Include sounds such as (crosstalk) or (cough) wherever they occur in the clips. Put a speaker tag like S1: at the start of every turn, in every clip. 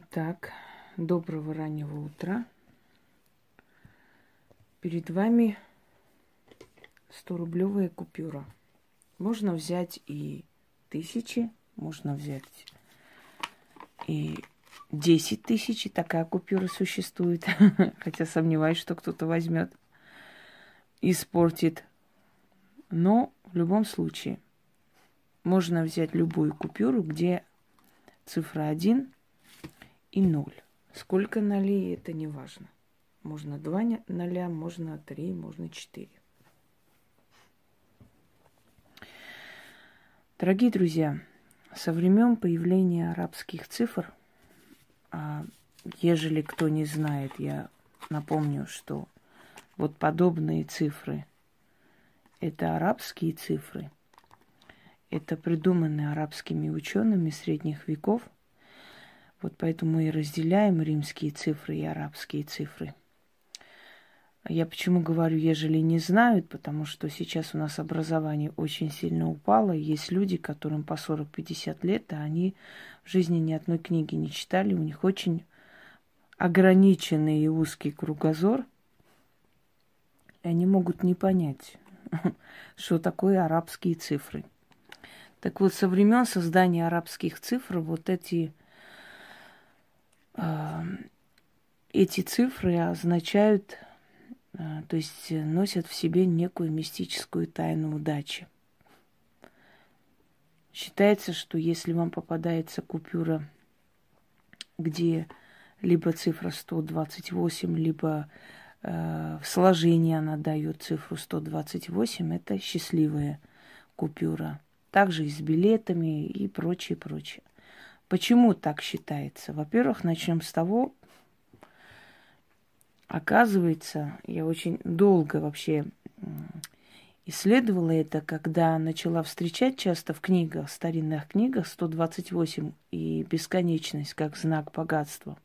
S1: Итак, доброго раннего утра. Перед вами 100-рублевая купюра. Можно взять и тысячи, можно взять и 10 тысяч, и такая купюра существует. (laughs) Хотя сомневаюсь, что кто-то возьмет, испортит. Но в любом случае можно взять любую купюру, где цифра 1 и 0. Сколько нолей, это не важно. Можно два ноля, можно три, можно четыре. Дорогие друзья, со времен появления арабских цифр, а ежели кто не знает, я напомню, что вот подобные цифры – это арабские цифры, это придуманные арабскими учеными средних веков – вот поэтому мы и разделяем римские цифры и арабские цифры. Я почему говорю, ежели не знают, потому что сейчас у нас образование очень сильно упало. Есть люди, которым по 40-50 лет, а они в жизни ни одной книги не читали. У них очень ограниченный и узкий кругозор. И они могут не понять, (laughs) что такое арабские цифры. Так вот, со времен создания арабских цифр вот эти эти цифры означают, а, то есть носят в себе некую мистическую тайну удачи. Считается, что если вам попадается купюра, где либо цифра 128, либо э, в сложении она дает цифру 128, это счастливая купюра. Также и с билетами и прочее, прочее. Почему так считается? Во-первых, начнем с того, оказывается, я очень долго вообще исследовала это, когда начала встречать часто в книгах, старинных книгах 128 и бесконечность как знак богатства.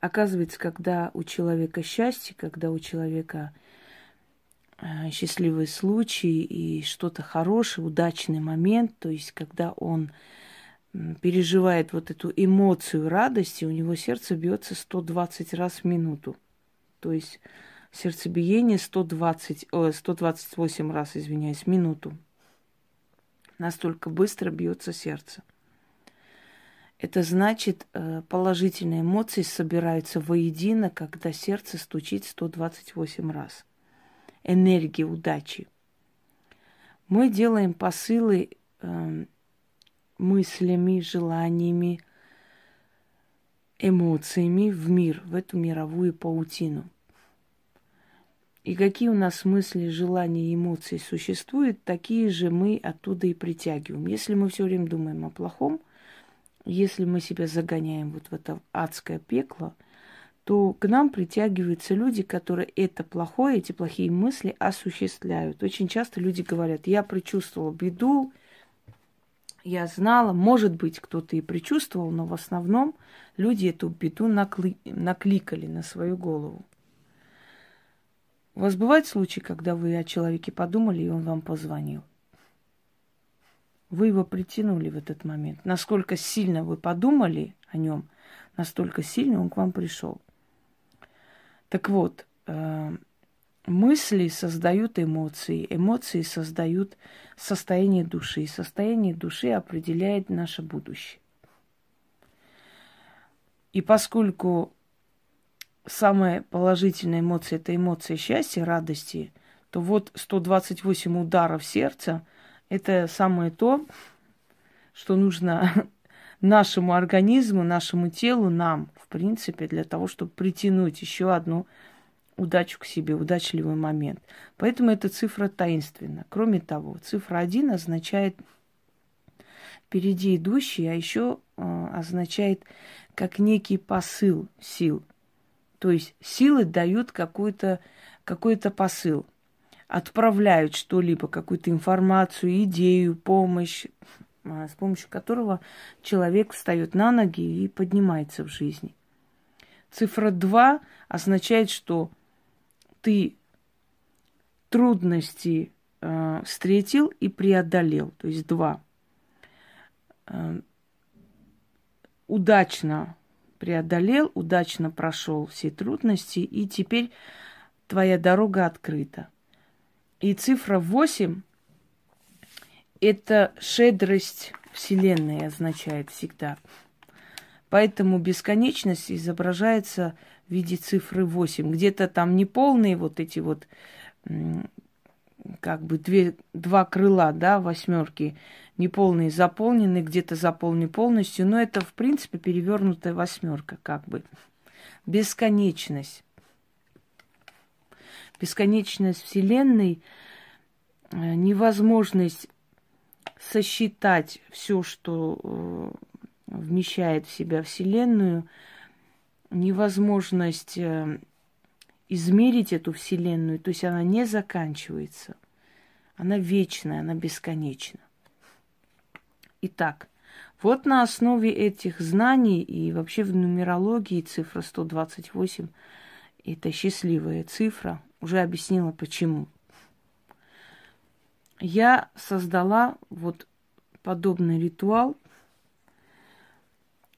S1: Оказывается, когда у человека счастье, когда у человека Э, счастливый случай и что-то хорошее, удачный момент, то есть когда он переживает вот эту эмоцию радости, у него сердце бьется 120 раз в минуту. То есть сердцебиение 120, о, 128 раз, извиняюсь, в минуту. Настолько быстро бьется сердце. Это значит, э, положительные эмоции собираются воедино, когда сердце стучит 128 раз – энергии удачи. Мы делаем посылы э, мыслями, желаниями, эмоциями в мир, в эту мировую паутину. И какие у нас мысли, желания эмоции существуют, такие же мы оттуда и притягиваем. Если мы все время думаем о плохом, если мы себя загоняем вот в это адское пекло – то к нам притягиваются люди, которые это плохое, эти плохие мысли осуществляют. Очень часто люди говорят, я предчувствовал беду, я знала, может быть, кто-то и предчувствовал, но в основном люди эту беду накли... накликали на свою голову. У вас бывают случаи, когда вы о человеке подумали, и он вам позвонил? Вы его притянули в этот момент. Насколько сильно вы подумали о нем, настолько сильно он к вам пришел. Так вот, э, мысли создают эмоции, эмоции создают состояние души, состояние души определяет наше будущее. И поскольку самая положительная эмоция – это эмоция счастья, радости, то вот 128 ударов сердца – это самое то, что нужно (laughs) нашему организму, нашему телу, нам, в принципе, для того, чтобы притянуть еще одну удачу к себе, удачливый момент. Поэтому эта цифра таинственна. Кроме того, цифра 1 означает впереди идущий, а еще э, означает как некий посыл сил. То есть силы дают какой-то какой посыл, отправляют что-либо, какую-то информацию, идею, помощь, а, с помощью которого человек встает на ноги и поднимается в жизни. Цифра 2 означает, что ты трудности э, встретил и преодолел, то есть 2. Э, удачно преодолел, удачно прошел все трудности, и теперь твоя дорога открыта. И цифра 8 – это шедрость Вселенной означает всегда. Поэтому бесконечность изображается в виде цифры 8. Где-то там неполные вот эти вот как бы две, два крыла, да, восьмерки, неполные заполнены, где-то заполнены полностью, но это, в принципе, перевернутая восьмерка, как бы. Бесконечность. Бесконечность Вселенной, э, невозможность сосчитать все, что э, вмещает в себя Вселенную, невозможность э, измерить эту Вселенную, то есть она не заканчивается. Она вечная, она бесконечна. Итак, вот на основе этих знаний и вообще в нумерологии цифра 128 – это счастливая цифра. Уже объяснила, почему. Я создала вот подобный ритуал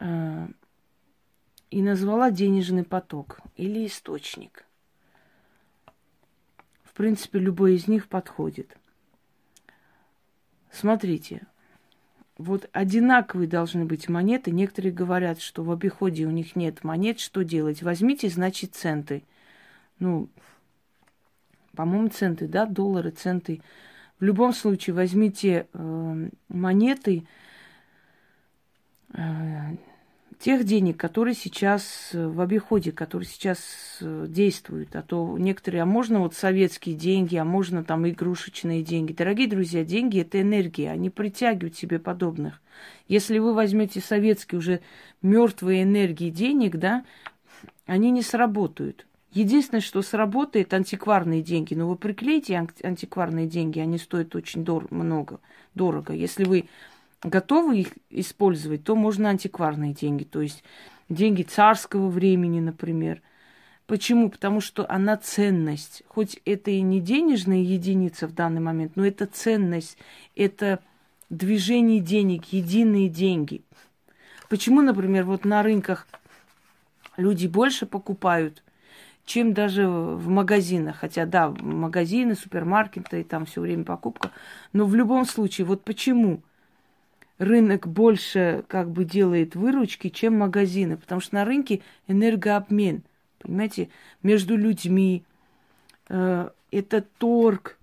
S1: и назвала денежный поток или источник принципе, любой из них подходит. Смотрите, вот одинаковые должны быть монеты. Некоторые говорят, что в обиходе у них нет монет. Что делать? Возьмите, значит, центы. Ну, по-моему, центы, да, доллары, центы. В любом случае, возьмите э, монеты, э, тех денег, которые сейчас э, в обиходе, которые сейчас э, действуют. А то некоторые, а можно вот советские деньги, а можно там игрушечные деньги. Дорогие друзья, деньги – это энергия, они притягивают себе подобных. Если вы возьмете советские уже мертвые энергии денег, да, они не сработают. Единственное, что сработает, антикварные деньги. Но вы приклеите антикварные деньги, они стоят очень дор- много, дорого. Если вы готовы их использовать, то можно антикварные деньги, то есть деньги царского времени, например. Почему? Потому что она ценность. Хоть это и не денежная единица в данный момент, но это ценность, это движение денег, единые деньги. Почему, например, вот на рынках люди больше покупают, чем даже в магазинах. Хотя, да, магазины, супермаркеты, и там все время покупка. Но в любом случае, вот почему? Рынок больше как бы делает выручки, чем магазины, потому что на рынке энергообмен, понимаете, между людьми, э, это торг,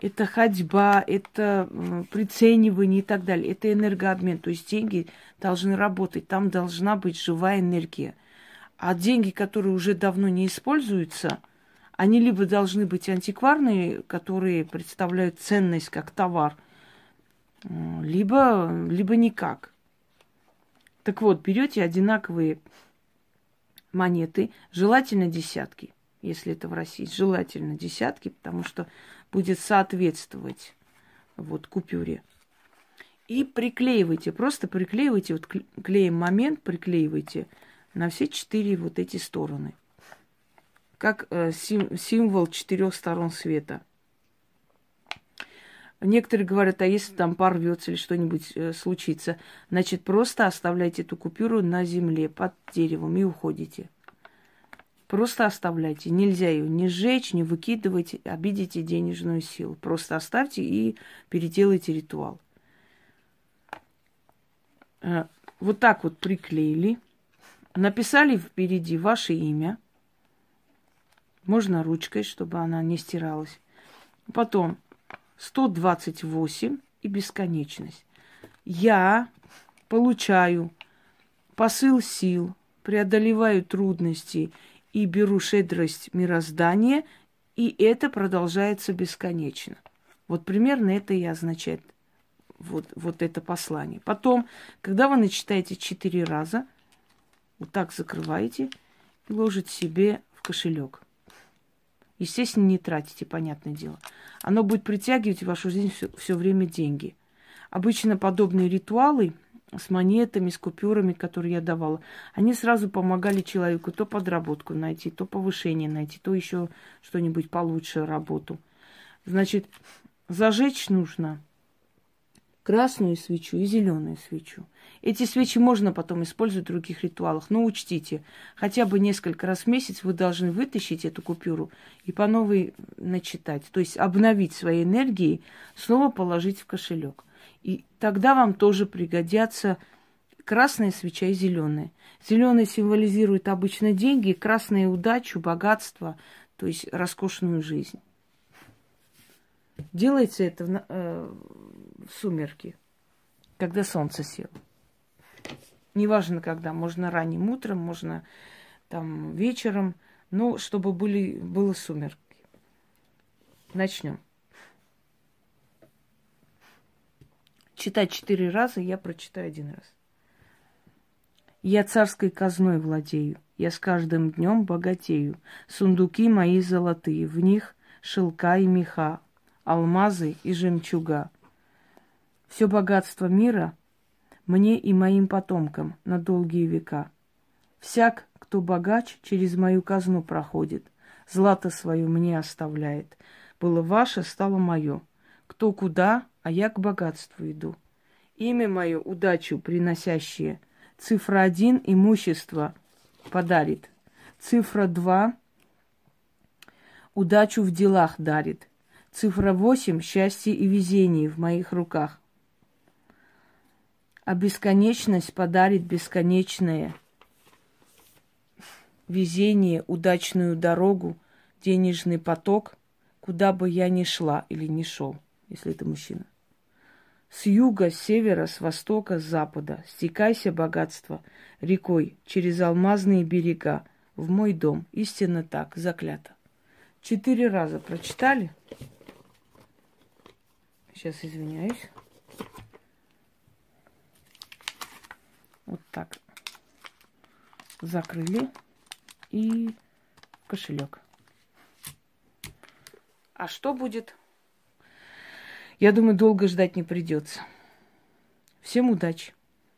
S1: это ходьба, это э, приценивание и так далее. Это энергообмен, то есть деньги должны работать, там должна быть живая энергия. А деньги, которые уже давно не используются, они либо должны быть антикварные, которые представляют ценность как товар – либо, либо никак. Так вот, берете одинаковые монеты, желательно десятки, если это в России, желательно десятки, потому что будет соответствовать вот купюре. И приклеивайте, просто приклеивайте, вот клеем момент, приклеивайте на все четыре вот эти стороны. Как э, сим, символ четырех сторон света – Некоторые говорят, а если там порвется или что-нибудь э, случится, значит, просто оставляйте эту купюру на земле под деревом и уходите. Просто оставляйте. Нельзя ее не сжечь, не выкидывать, обидите денежную силу. Просто оставьте и переделайте ритуал. Э, вот так вот приклеили. Написали впереди ваше имя. Можно ручкой, чтобы она не стиралась. Потом 128 и бесконечность. Я получаю посыл сил, преодолеваю трудности и беру шедрость мироздания, и это продолжается бесконечно. Вот примерно это и означает вот, вот это послание. Потом, когда вы начитаете четыре раза, вот так закрываете и ложите себе в кошелек. Естественно, не тратите, понятное дело. Оно будет притягивать в вашу жизнь все, все время деньги. Обычно подобные ритуалы с монетами, с купюрами, которые я давала, они сразу помогали человеку то подработку найти, то повышение найти, то еще что-нибудь получше работу. Значит, зажечь нужно красную свечу и зеленую свечу. Эти свечи можно потом использовать в других ритуалах, но учтите, хотя бы несколько раз в месяц вы должны вытащить эту купюру и по новой начитать, то есть обновить свои энергии, снова положить в кошелек. И тогда вам тоже пригодятся красная свеча и зеленая. Зеленая символизирует обычно деньги, красная удачу, богатство, то есть роскошную жизнь. Делается это сумерки, когда солнце село. Неважно когда, можно ранним утром, можно там вечером, но чтобы были, было сумерки. Начнем. Читать четыре раза, я прочитаю один раз. Я царской казной владею, я с каждым днем богатею. Сундуки мои золотые, в них шелка и меха, алмазы и жемчуга. Все богатство мира мне и моим потомкам на долгие века. Всяк, кто богач, через мою казну проходит, злато свое мне оставляет. Было ваше, стало мое. Кто куда, а я к богатству иду. Имя мое удачу приносящее. Цифра один имущество подарит. Цифра два удачу в делах дарит. Цифра восемь счастье и везение в моих руках а бесконечность подарит бесконечное везение, удачную дорогу, денежный поток, куда бы я ни шла или не шел, если это мужчина. С юга, с севера, с востока, с запада стекайся богатство рекой через алмазные берега в мой дом. Истинно так, заклято. Четыре раза прочитали? Сейчас извиняюсь. Вот так. Закрыли. И кошелек. А что будет? Я думаю, долго ждать не придется. Всем удачи!